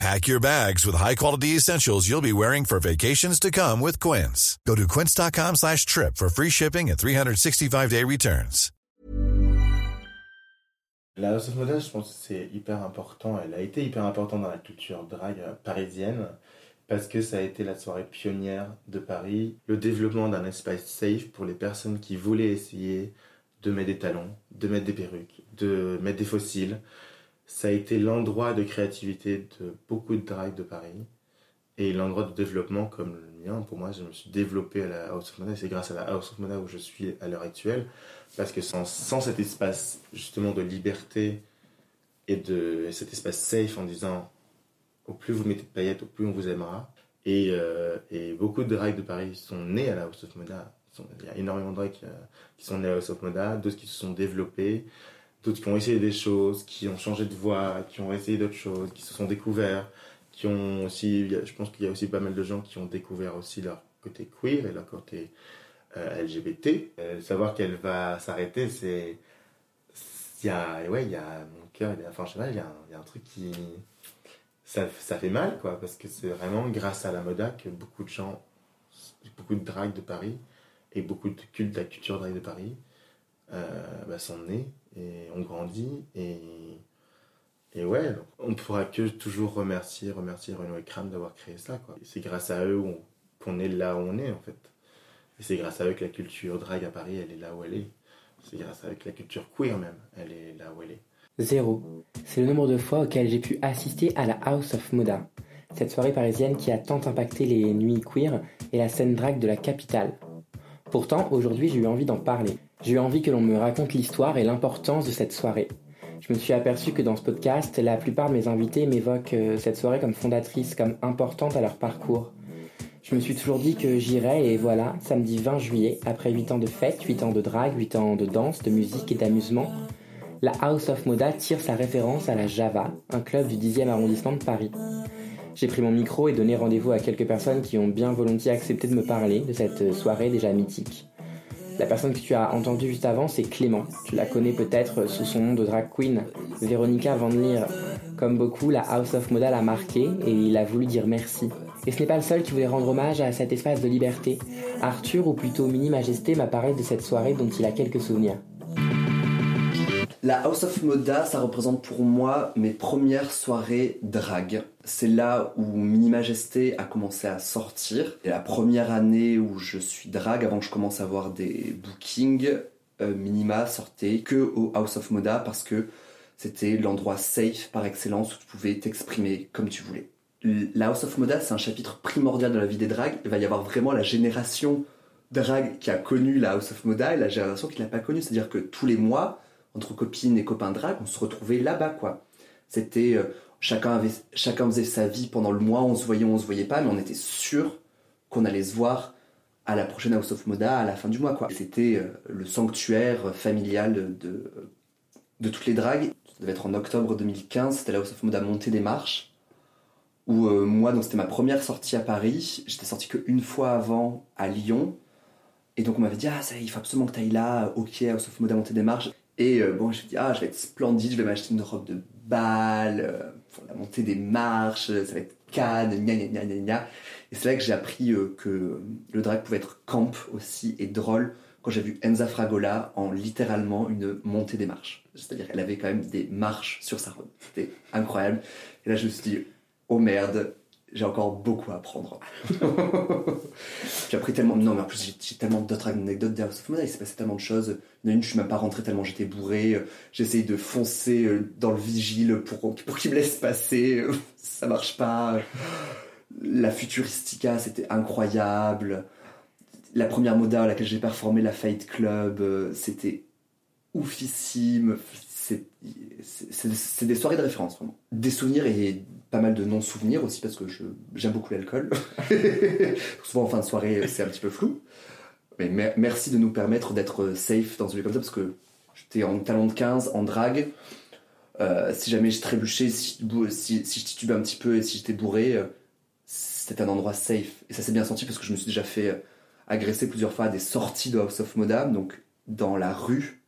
Pack your bags with high-quality essentials you'll be wearing for vacations to come with Quince. Go to quince.com slash trip for free shipping and 365-day returns. La House of je pense que c'est hyper important. Elle a été hyper importante dans la culture drag parisienne parce que ça a été la soirée pionnière de Paris. Le développement d'un espace safe pour les personnes qui voulaient essayer de mettre des talons, de mettre des perruques, de mettre des fossiles, ça a été l'endroit de créativité de beaucoup de drag de Paris et l'endroit de développement comme le mien. Pour moi, je me suis développé à la House of Moda et c'est grâce à la House of Moda où je suis à l'heure actuelle. Parce que sans, sans, cet espace justement de liberté et de cet espace safe en disant au plus vous mettez de paillettes, au plus on vous aimera. Et, euh, et beaucoup de drag de Paris sont nés à la House of Moda. Il y a énormément de drag qui, qui sont nés à la House of Moda, d'autres qui se sont développés d'autres qui ont essayé des choses, qui ont changé de voie, qui ont essayé d'autres choses, qui se sont découverts, qui ont aussi, je pense qu'il y a aussi pas mal de gens qui ont découvert aussi leur côté queer et leur côté euh, LGBT. Euh, savoir qu'elle va s'arrêter, c'est, il y a, ouais, il y a mon cœur, enfin je sais pas, il y, a un, il y a un truc qui, ça, ça fait mal quoi, parce que c'est vraiment grâce à la moda que beaucoup de gens, beaucoup de drag de Paris et beaucoup de culte la culture drag de Paris euh, bah, sont nés et on grandit et et ouais, on ne pourra que toujours remercier, remercier Renaud et Kram d'avoir créé ça. C'est grâce à eux qu'on est là où on est en fait. Et c'est grâce à eux que la culture drag à Paris, elle est là où elle est. C'est grâce à eux que la culture queer même, elle est là où elle est. Zéro. C'est le nombre de fois auquel j'ai pu assister à la House of Moda, cette soirée parisienne qui a tant impacté les nuits queer et la scène drag de la capitale. Pourtant, aujourd'hui, j'ai eu envie d'en parler. J'ai eu envie que l'on me raconte l'histoire et l'importance de cette soirée. Je me suis aperçu que dans ce podcast, la plupart de mes invités m'évoquent euh, cette soirée comme fondatrice, comme importante à leur parcours. Je me suis toujours dit que j'irais et voilà, samedi 20 juillet, après 8 ans de fête, 8 ans de drague, 8 ans de danse, de musique et d'amusement, la House of Moda tire sa référence à la Java, un club du 10e arrondissement de Paris. J'ai pris mon micro et donné rendez-vous à quelques personnes qui ont bien volontiers accepté de me parler de cette soirée déjà mythique. La personne que tu as entendue juste avant, c'est Clément. Tu la connais peut-être sous son nom de drag queen, Véronica Van Leer. Comme beaucoup, la House of Moda l'a marqué et il a voulu dire merci. Et ce n'est pas le seul qui voulait rendre hommage à cet espace de liberté. Arthur, ou plutôt Mini Majesté, m'a parlé de cette soirée dont il a quelques souvenirs. La House of Moda, ça représente pour moi mes premières soirées drag. C'est là où Mini Majesté a commencé à sortir. Et la première année où je suis drag, avant que je commence à avoir des bookings, euh, Minima sortait que au House of Moda parce que c'était l'endroit safe par excellence où tu pouvais t'exprimer comme tu voulais. La House of Moda, c'est un chapitre primordial de la vie des drags. Il va y avoir vraiment la génération drag qui a connu la House of Moda et la génération qui l'a pas connue. C'est-à-dire que tous les mois, entre copines et copains drag, on se retrouvait là-bas, quoi. C'était, euh, chacun avait, chacun faisait sa vie pendant le mois, on se voyait, on se voyait pas, mais on était sûr qu'on allait se voir à la prochaine House of Moda à la fin du mois, quoi. C'était euh, le sanctuaire familial de, de toutes les dragues. Ça devait être en octobre 2015, c'était la House of Moda montée des marches. Où euh, moi, donc c'était ma première sortie à Paris. J'étais sorti qu'une fois avant à Lyon. Et donc on m'avait dit, ah ça, il faut absolument que tu ailles là, ok, House of Moda montée des marches. Et euh, bon, me dis, ah, je vais être splendide, je vais m'acheter une robe de bal, euh, pour la montée des marches, ça va être canne, gna gna gna gna. Et c'est là que j'ai appris euh, que le drag pouvait être camp aussi et drôle quand j'ai vu Enza Fragola en littéralement une montée des marches. C'est-à-dire qu'elle avait quand même des marches sur sa robe. C'était incroyable. Et là, je me suis dit, oh merde, j'ai encore beaucoup à apprendre. j'ai appris tellement. Non, mais en plus, j'ai tellement d'autres anecdotes d'House of. Il s'est passé tellement de choses. Il y en a une, je suis même pas rentré tellement j'étais bourré. J'ai de foncer euh, dans le vigile pour, pour qu'il me laisse passer. Ça marche pas. La Futuristica, c'était incroyable. La première moda à laquelle j'ai performé, la Fight Club, euh, c'était oufissime c'est des soirées de référence, vraiment. Des souvenirs et pas mal de non-souvenirs aussi, parce que j'aime beaucoup l'alcool. Souvent en fin de soirée, c'est un petit peu flou. Mais merci de nous permettre d'être safe dans un lieu comme ça parce que j'étais en talent de 15, en drague. Euh, si jamais je trébuchais, si, si, si, je titubais un petit peu et si j'étais bourré, euh, c'était un endroit safe. Et ça s'est bien senti parce que je me suis déjà fait euh, agresser plusieurs fois à des sorties de House of Moda, donc dans la rue,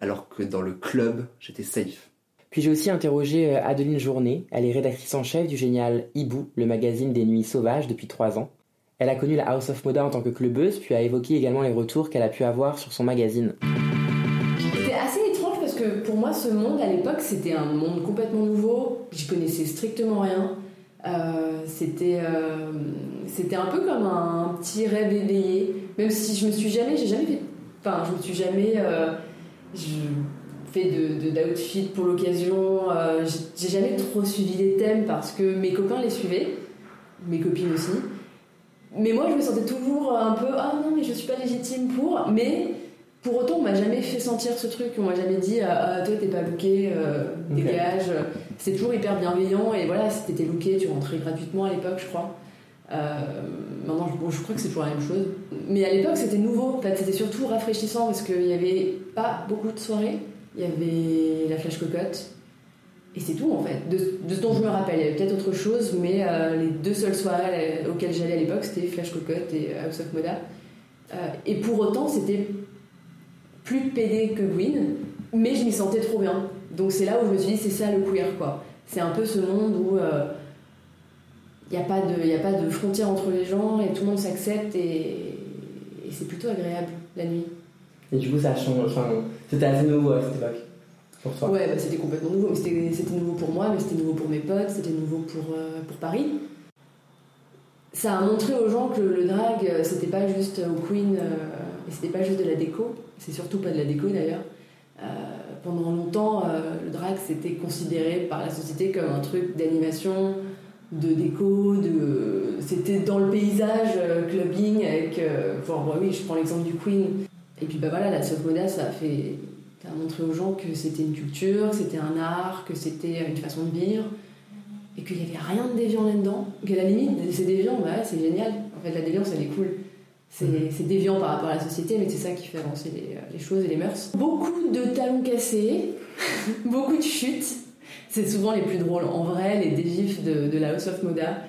alors que dans le club, j'étais safe. Puis j'ai aussi interrogé Adeline Journet, elle est rédactrice en chef du génial Hibou, le magazine des nuits sauvages depuis trois ans. Elle a connu la House of Moda en tant que clubeuse, puis a évoqué également les retours qu'elle a pu avoir sur son magazine que pour moi, ce monde à l'époque, c'était un monde complètement nouveau. J'y connaissais strictement rien. Euh, c'était euh, c'était un peu comme un petit rêve éveillé. Même si je me suis jamais, j'ai jamais fait, enfin, je me suis jamais euh, fait de d'outfit pour l'occasion. j'ai jamais trop suivi les thèmes parce que mes copains les suivaient, mes copines aussi. Mais moi, je me sentais toujours un peu ah non mais je suis pas légitime pour. Mais pour autant, on m'a jamais fait sentir ce truc. On m'a jamais dit ah, ah, toi t'es pas looké, euh, dégage. C'est toujours hyper bienveillant et voilà, si t'étais looké, tu rentrais gratuitement à l'époque, je crois. Euh, maintenant, bon, je crois que c'est toujours la même chose. Mais à l'époque, c'était nouveau. En fait, c'était surtout rafraîchissant parce qu'il n'y avait pas beaucoup de soirées. Il y avait la flash cocotte. Et c'est tout en fait. De, ce dont je me rappelle, il y avait peut-être autre chose, mais euh, les deux seules soirées auxquelles j'allais à l'époque, c'était Flash Cocotte et House of Moda. et pour autant, c'était plus pédé que Gwyn, mais je m'y sentais trop bien. Donc c'est là où je me suis dit, c'est ça le queer, quoi. C'est un peu ce monde où il euh, n'y a, pas de, pas de frontière entre les gens et tout le monde s'accepte et, c'est plutôt agréable la nuit. Et du coup, ça change. Enfin, c'était assez nouveau à cette époque pour toi Ouais, bah, c'était complètement nouveau. C'était nouveau pour moi, mais c'était nouveau pour mes potes, c'était nouveau pour, euh, pour Paris. Ça a montré aux gens que le drag, euh, c'était pas juste au Queen et c'était pas juste de la déco, c'est surtout pas de la déco d'ailleurs. Euh, pendant longtemps, euh, le drag c'était considéré par la société comme un truc d'animation, de déco, de... c'était dans le paysage euh, clubbing avec. Enfin, oui, je prends l'exemple du Queen. Et puis bah voilà, la soft moda ça a fait. Ça a montré aux gens que c'était une culture, que c'était un art, que c'était une façon de vivre, et qu'il n'y avait rien de déviant là-dedans. Qu'à la limite, c'est déviant, bah c'est génial. En fait, la déviance, elle est cool. Mhm. C'est déviant par rapport à la société, mais c'est ça qui fait avancer les, choses et les mœurs. Beaucoup de talons cassés, beaucoup de chutes. C'est souvent les plus drôles. En vrai, les dégifs de, la House of Moda,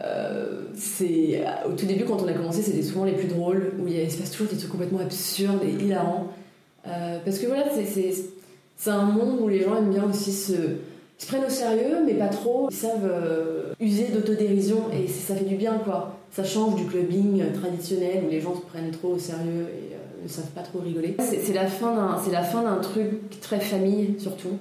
euh, c'est au tout début quand on a commencé, c'était souvent les plus drôles, où il, se passe toujours des trucs complètement absurdes et hilarants. Euh, parce que voilà, c'est un monde où les gens aiment bien aussi se, se prennent au sérieux, mais pas trop. Ils savent euh, user d'autodérision et ça fait du bien, quoi ça change du clubbing traditionnel où les gens se prennent trop au sérieux et euh, ne savent pas trop rigoler. C'est la fin d'un truc très famille surtout,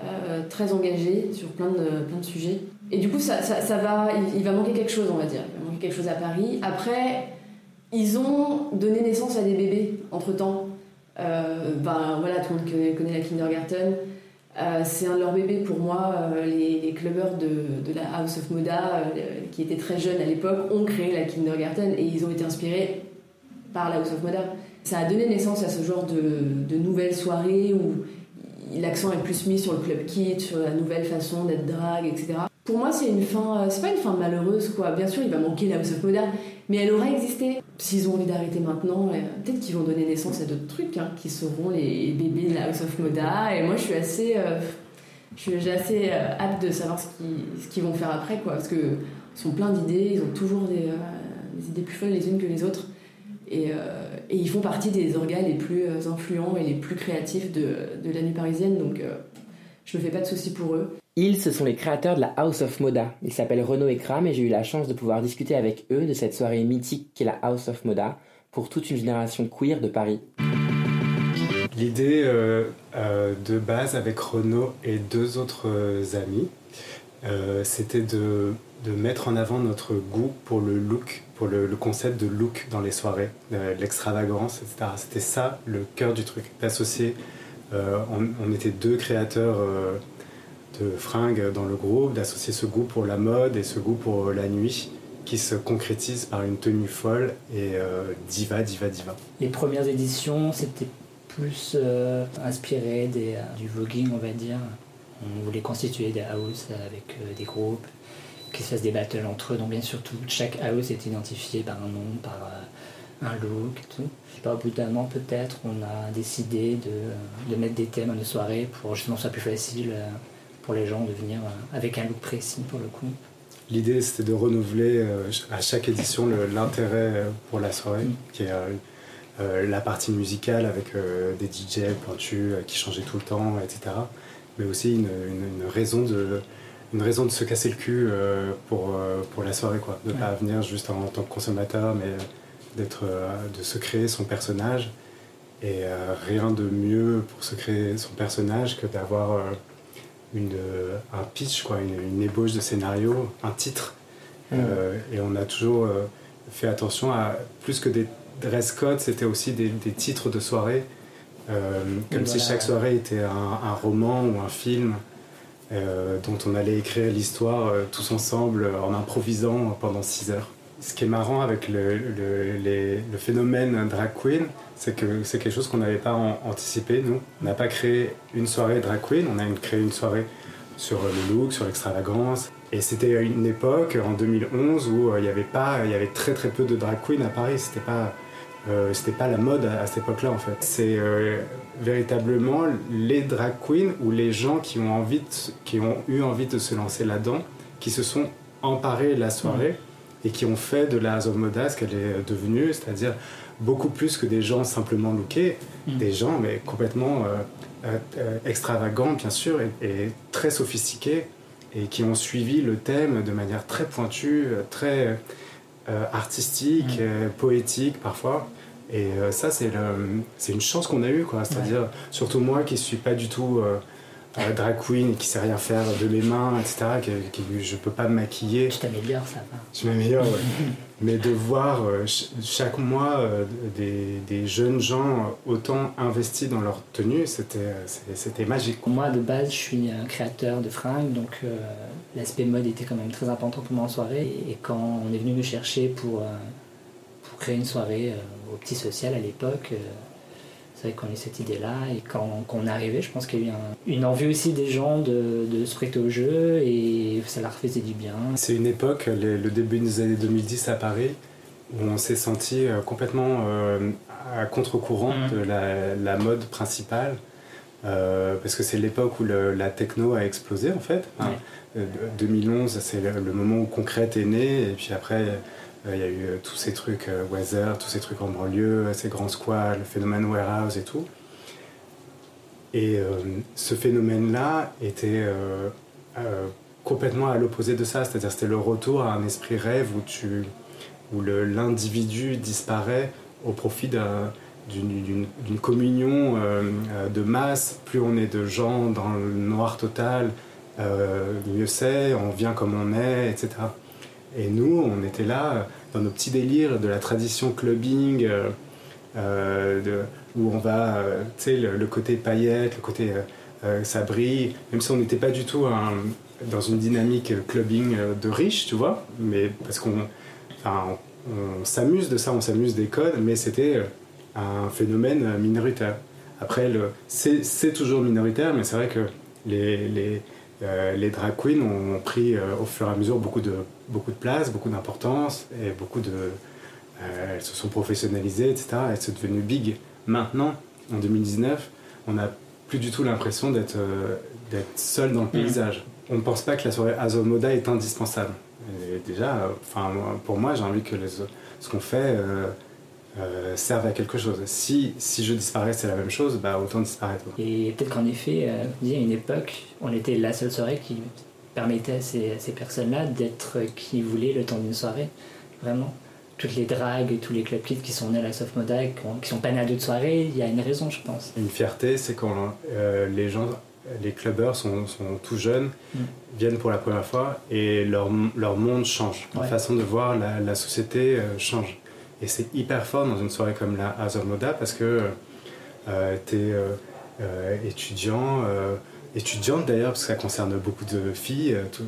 euh, très engagé sur plein de, plein de sujets. Et du coup, ça, va, il, va manquer quelque chose, on va dire. Il va manquer quelque chose à Paris. Après, ils ont donné naissance à des bébés entre temps. Euh, ben voilà, tout le monde connaît, la kindergarten. Euh, c'est un de leurs bébés pour moi. Euh, les, les, clubbers de, de, la House of Moda, euh, qui étaient très jeunes à l'époque, ont créé la kindergarten et ils ont été inspirés par la House of Moda. Ça a donné naissance à ce genre de, de nouvelles soirées où l'accent est plus mis sur le club kit, sur la nouvelle façon d'être drague, etc. Pour moi, c'est une fin, c'est pas une fin malheureuse, quoi. Bien sûr, il va manquer la House of Moda, mais elle aura existé. S'ils ont envie d'arrêter maintenant, euh, peut-être qu'ils vont donner naissance à d'autres trucs, hein, qui seront les bébés de la House of Moda. Et moi, je suis assez, euh, assez euh, hâte de savoir ce qu'ils, vont faire après, quoi. Parce qu'ils sont pleins d'idées, ils ont toujours des, idées plus folles les unes que les autres. Et, ils font partie des organes les plus influents et les plus créatifs de, de la nuit parisienne. Donc, je me fais pas de soucis pour eux. Ils, ce sont les créateurs de la House of Moda. Ils s'appellent Renaud et Kram et j'ai eu la chance de pouvoir discuter avec eux de cette soirée mythique qu'est la House of Moda pour toute une génération queer de Paris. L'idée euh, euh, de base avec Renaud et deux autres euh, amis, c'était de, mettre en avant notre goût pour le look, pour le, concept de look dans les soirées, l'extravagance, etc. C'était ça le cœur du truc, d'associer. On, on, était deux créateurs de fringues dans le groupe, d'associer ce goût pour la mode et ce goût pour la nuit qui se concrétise par une tenue folle et euh, diva, diva, diva. Les premières éditions, c'était plus euh, inspiré des, euh, du voguing, on va dire. On voulait constituer des houses avec des groupes, qui se fassent des battles entre eux. Donc bien sûr, chaque house est identifié par un nom, par un look tout. Pas au bout d'un an peut-être, on a décidé de, de, mettre des thèmes à nos soirées pour justement que ce soit plus facile euh, pour les gens de venir euh, avec un look précis pour le coup. L'idée c'était de renouveler euh, à chaque édition l'intérêt pour la soirée, mm. qui est la partie musicale avec des DJ pointus qui changeaient tout le temps, etc. Mais aussi une, une, raison de une raison de se casser le cul pour, pour la soirée, quoi. De ne pas venir juste en, tant que consommateur, mais d'être, de se créer son personnage. Et rien de mieux pour se créer son personnage que d'avoir une, un pitch, quoi, une, ébauche de scénario, un titre. Mm. Euh, et on a toujours euh, fait attention à, plus que des dress codes, c'était aussi des, des, titres de soirée, euh, comme si chaque soirée était un, un, roman ou un film dont on allait écrire l'histoire tous ensemble en improvisant pendant 6 heures. Ce qui est marrant avec le, phénomène drag queen, c'est que c'est quelque chose qu'on n'avait pas anticipé, nous. On n'a pas créé une soirée drag queen, on a créé une soirée sur le look, sur l'extravagance. Et c'était une époque, en 2011, où euh, il y avait pas, il y avait très très peu de drag queen à Paris. C'était pas, euh, c'était pas la mode à, cette époque-là en fait. C'est euh, véritablement les drag queens ou les gens qui ont envie, qui ont eu envie de se lancer là-dedans, qui se sont emparés la soirée et qui ont fait de la zone moda ce qu'elle est devenue, c'est-à-dire beaucoup plus que des gens simplement lookés, mm. des gens mais complètement euh, euh, euh, extravagants bien sûr et, très sophistiqués et qui ont suivi le thème de manière très pointue, très artistique, mm. poétique parfois. Et ça, c'est une chance qu'on a eue, quoi. C'est-à-dire, surtout moi qui suis pas du tout drag queen qui sait rien faire de mes mains, etc., que, que je peux pas me maquiller. Tu t'améliores, ça va. Je m'améliore, ouais. Mais de voir euh, chaque mois euh, des, des, jeunes gens autant investis dans leur tenue, c'était magique. Moi, de base, je suis un créateur de fringues, donc euh, l'aspect mode était quand même très important pour moi en soirée. Et quand on est venu me chercher pour, pour créer une soirée au petit social à l'époque, c'est vrai qu'on a eu cette idée-là et quand, on est arrivé, je pense qu'il y a eu une envie aussi des gens de, de, se prêter au jeu et ça leur faisait du bien. C'est une époque, le début des années 2010 à Paris, où on s'est senti euh, complètement euh, à contre-courant mmh. de la, mode principale. Euh, parce que c'est l'époque où la techno a explosé en fait. 2011, c'est le, le, moment où Concrète est né, et puis après, il y a eu euh, tous ces trucs euh, Weather, tous ces trucs en banlieue, ces grands squats, le phénomène warehouse et tout. Et euh, ce phénomène-là était complètement à l'opposé de ça, c'est-à-dire c'était le retour à un esprit rêve où, tu, où l'individu disparaît au profit d'une communion de masse. Plus on est de gens dans le noir total, mieux c'est, on vient comme on est, etc. Et nous, on était là dans nos petits délires de la tradition clubbing, euh, euh, où on va, euh, tu sais, le, côté paillette, le côté ça brille, même si on n'était pas du tout dans une dynamique clubbing de riches, tu vois, mais parce qu'on on, s'amuse de ça, on s'amuse des codes, mais c'était un phénomène minoritaire. Après, c'est toujours minoritaire, mais c'est vrai que les, les, les drag queens ont pris au fur et à mesure beaucoup de, beaucoup de place, beaucoup d'importance et beaucoup de. Euh, elles se sont professionnalisées, etc. Elles sont devenues big. Maintenant, en 2019, on n'a plus du tout l'impression d'être euh, seul dans le mm. paysage. On ne pense pas que la soirée Azomoda est indispensable. déjà, enfin, pour moi, j'ai envie que ce qu'on fait euh, serve à quelque chose. Si, si je disparais, c'est la même chose, bah, autant disparaître. Et peut-être qu'en effet, il y a une époque, on était la seule soirée qui permettait à ces, ces personnes-là d'être qui voulaient le temps d'une soirée. Vraiment. Toutes les dragues, tous les club kids qui sont nés à la Soft Moda, qui sont pas nés à d'autres soirées, il y a une raison, je pense. Une fierté, c'est quand euh, les gens, les clubbers sont, sont tout jeunes, mm. viennent pour la première fois et leur, leur monde change. Leur façon de voir la, la société euh, change. Et c'est hyper fort dans une soirée comme la Azor Moda parce que euh, tu es euh, étudiant étudiante d'ailleurs, parce que ça concerne beaucoup de filles, euh, tout,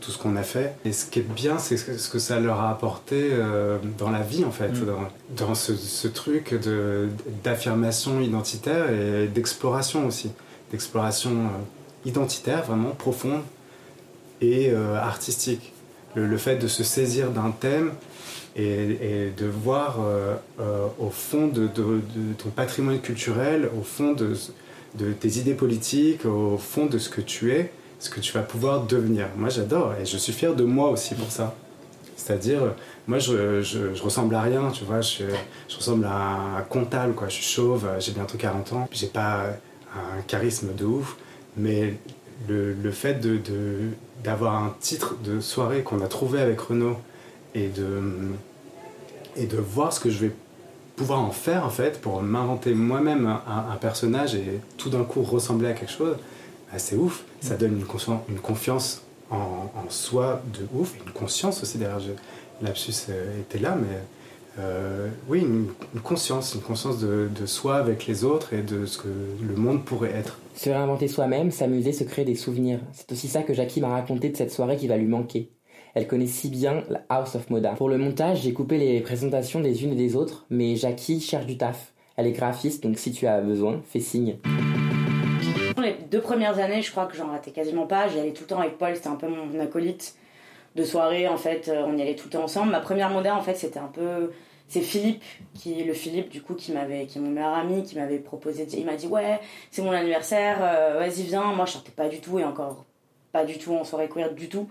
tout, ce qu'on a fait. Et ce qui est bien, c'est ce que ça leur a apporté euh, dans la vie, en fait, mm. dans, ce, ce, truc d'affirmation identitaire et d'exploration aussi. D'exploration euh, identitaire, vraiment profonde et artistique. le, fait de se saisir d'un thème et, de voir euh, euh, au fond de, ton patrimoine culturel, au fond de, tes idées politiques, au fond de ce que tu es, ce que tu vas pouvoir devenir. Moi j'adore et je suis fier de moi aussi pour ça. C'est-à-dire, moi je, je, ressemble à rien, tu vois, je, ressemble à un Comtal, quoi. Je suis chauve, j'ai bientôt 40 ans, j'ai pas un charisme de ouf, mais le, fait d'avoir un titre de soirée qu'on a trouvé avec Renaud et de, et de voir ce que je vais pouvoir en faire en fait pour m'inventer moi-même un, personnage et tout d'un coup ressembler à quelque chose, bah, c'est ouf. Ça donne une, une confiance en, soi de ouf, une conscience aussi derrière. L'absus euh, était là, mais euh, oui, une, conscience, une conscience de, soi avec les autres et de ce que le monde pourrait être. Se réinventer soi-même, s'amuser, se créer des souvenirs. C'est aussi ça que Jackie m'a raconté de cette soirée qui va lui manquer. Elle connaît si bien la House of Moda. Pour le montage, j'ai coupé les présentations des unes et des autres, mais Jackie cherche du taf. Elle est graphiste, donc si tu as besoin, fais signe. Les deux premières années, je crois que j'en ratais quasiment pas. J'y allais tout le temps avec Paul, c'était un peu mon acolyte de soirée, en fait, euh, on y allait tout le temps ensemble. Ma première moda, en fait, c'était un peu. C'est Philippe, qui, le Philippe, du coup, qui m'avait, qui est mon meilleur ami, qui m'avait proposé. Il m'a dit Ouais, c'est mon anniversaire, euh, vas-y, viens. Moi, je sortais pas du tout, et encore pas du tout en soirée queer, du tout.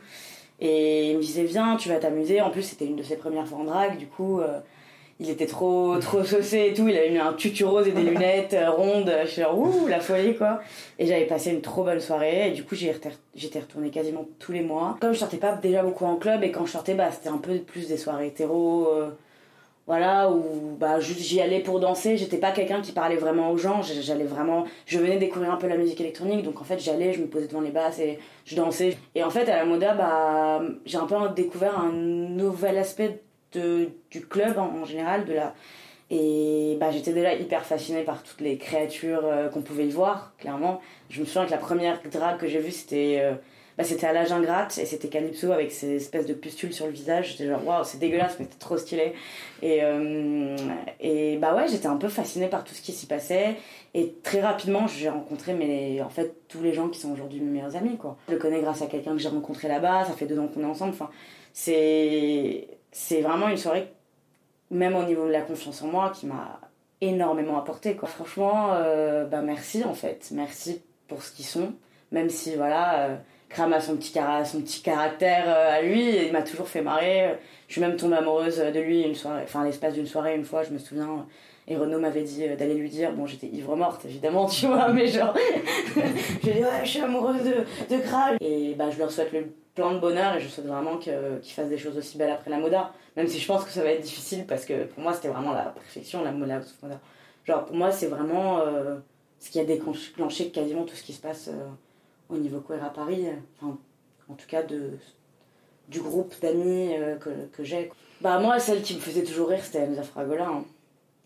Et il me disait Viens, tu vas t'amuser. En plus, c'était une de ses premières fois en drague, du coup. Euh, il était trop trop saucé et tout. Il avait mis un tutu rose et des lunettes euh, rondes. Je suis genre ouh la folie quoi. Et j'avais passé une trop bonne soirée. Et du coup j'étais retournée quasiment tous les mois. Comme je sortais pas déjà beaucoup en club et quand je sortais bah c'était un peu plus des soirées hétéro euh, voilà où bah j'y allais pour danser j'étais pas quelqu'un qui parlait vraiment aux gens j'allais vraiment je venais découvrir un peu la musique électronique donc en fait j'allais je me posais devant les basses et je dansais et en fait à la moda bah j'ai un peu découvert un nouvel aspect du club en, général, de la... Et bah, j'étais déjà hyper fascinée par toutes les créatures euh, qu'on pouvait y voir, clairement. Je me souviens que la première drague que j'ai vue, c'était euh, bah, c'était à la Gingrate et c'était Calypso avec ces espèces de pustules sur le visage. J'étais genre, waouh, c'est dégueulasse, mais c'était trop stylé. Et, euh, et bah ouais, j'étais un peu fascinée par tout ce qui s'y passait. Et très rapidement, j'ai rencontré mais, en fait tous les gens qui sont aujourd'hui mes meilleurs amis. Quoi. Je le connais grâce à quelqu'un que j'ai rencontré là-bas, ça fait deux ans qu'on est ensemble. C'est c'est vraiment une soirée, même au niveau de la confiance en moi, qui m'a énormément apporté. Quoi. Franchement, euh, bah merci en fait. Merci pour ce qu'ils sont. Même si, voilà, euh, Kram a son petit, son petit caractère euh, à lui, il m'a toujours fait marrer. Je suis même tombée amoureuse de lui une soirée, enfin, l'espace d'une soirée, une fois, je me souviens. Et Renaud m'avait dit d'aller lui dire, bon j'étais ivre morte évidemment, tu vois, mais genre, j'ai dit ouais je suis amoureuse de, de Kram. Et bah je leur souhaite le plein de bonheur et je souhaite vraiment qu'il fasse des choses aussi belles après la moda. Même si je pense que ça va être difficile parce que pour moi c'était vraiment la perfection, la moda. Genre pour moi c'est vraiment euh, ce qui a déclenché quasiment tout ce qui se passe euh, au niveau queer à Paris. Enfin, en tout cas de, du groupe d'amis euh, que, que j'ai. Bah moi celle qui me faisait toujours rire c'était Enza Fragola. Hein.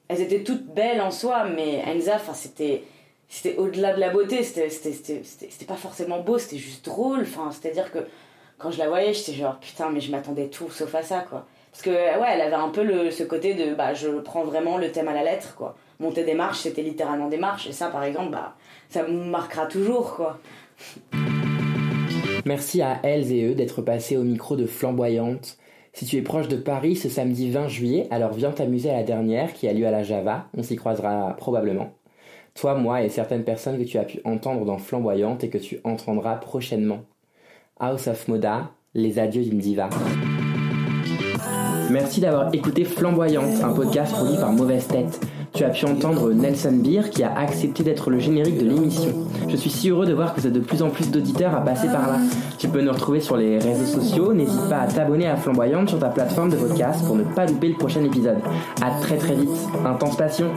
Elles étaient toutes belles en soi mais Enza c'était c'était au-delà de la beauté, c'était pas forcément beau, c'était juste drôle. Enfin, c'est-à-dire que quand je la voyais, j'étais genre putain, mais je m'attendais tout sauf à ça, quoi. Parce que, ouais, elle avait un peu le, ce côté de bah, je prends vraiment le thème à la lettre, quoi. Monter des marches, c'était littéralement des marches, et ça, par exemple, bah, ça me marquera toujours, quoi. Merci à elles et eux d'être passés au micro de Flamboyante. Si tu es proche de Paris ce samedi 20 juillet, alors viens t'amuser à la dernière qui a lieu à la Java, on s'y croisera probablement. Toi, moi et certaines personnes que tu as pu entendre dans Flamboyante et que tu entendras prochainement. House of Moda, les adieux d'une diva. Merci d'avoir écouté Flamboyante, un podcast produit par Mauvaise Tête. Tu as pu entendre Nelson Beer qui a accepté d'être le générique de l'émission. Je suis si heureux de voir que vous êtes de plus en plus d'auditeurs à passer par là. Tu peux nous retrouver sur les réseaux sociaux. N'hésite pas à t'abonner à Flamboyante sur ta plateforme de podcast pour ne pas louper le prochain épisode. À très très vite. Intense passion.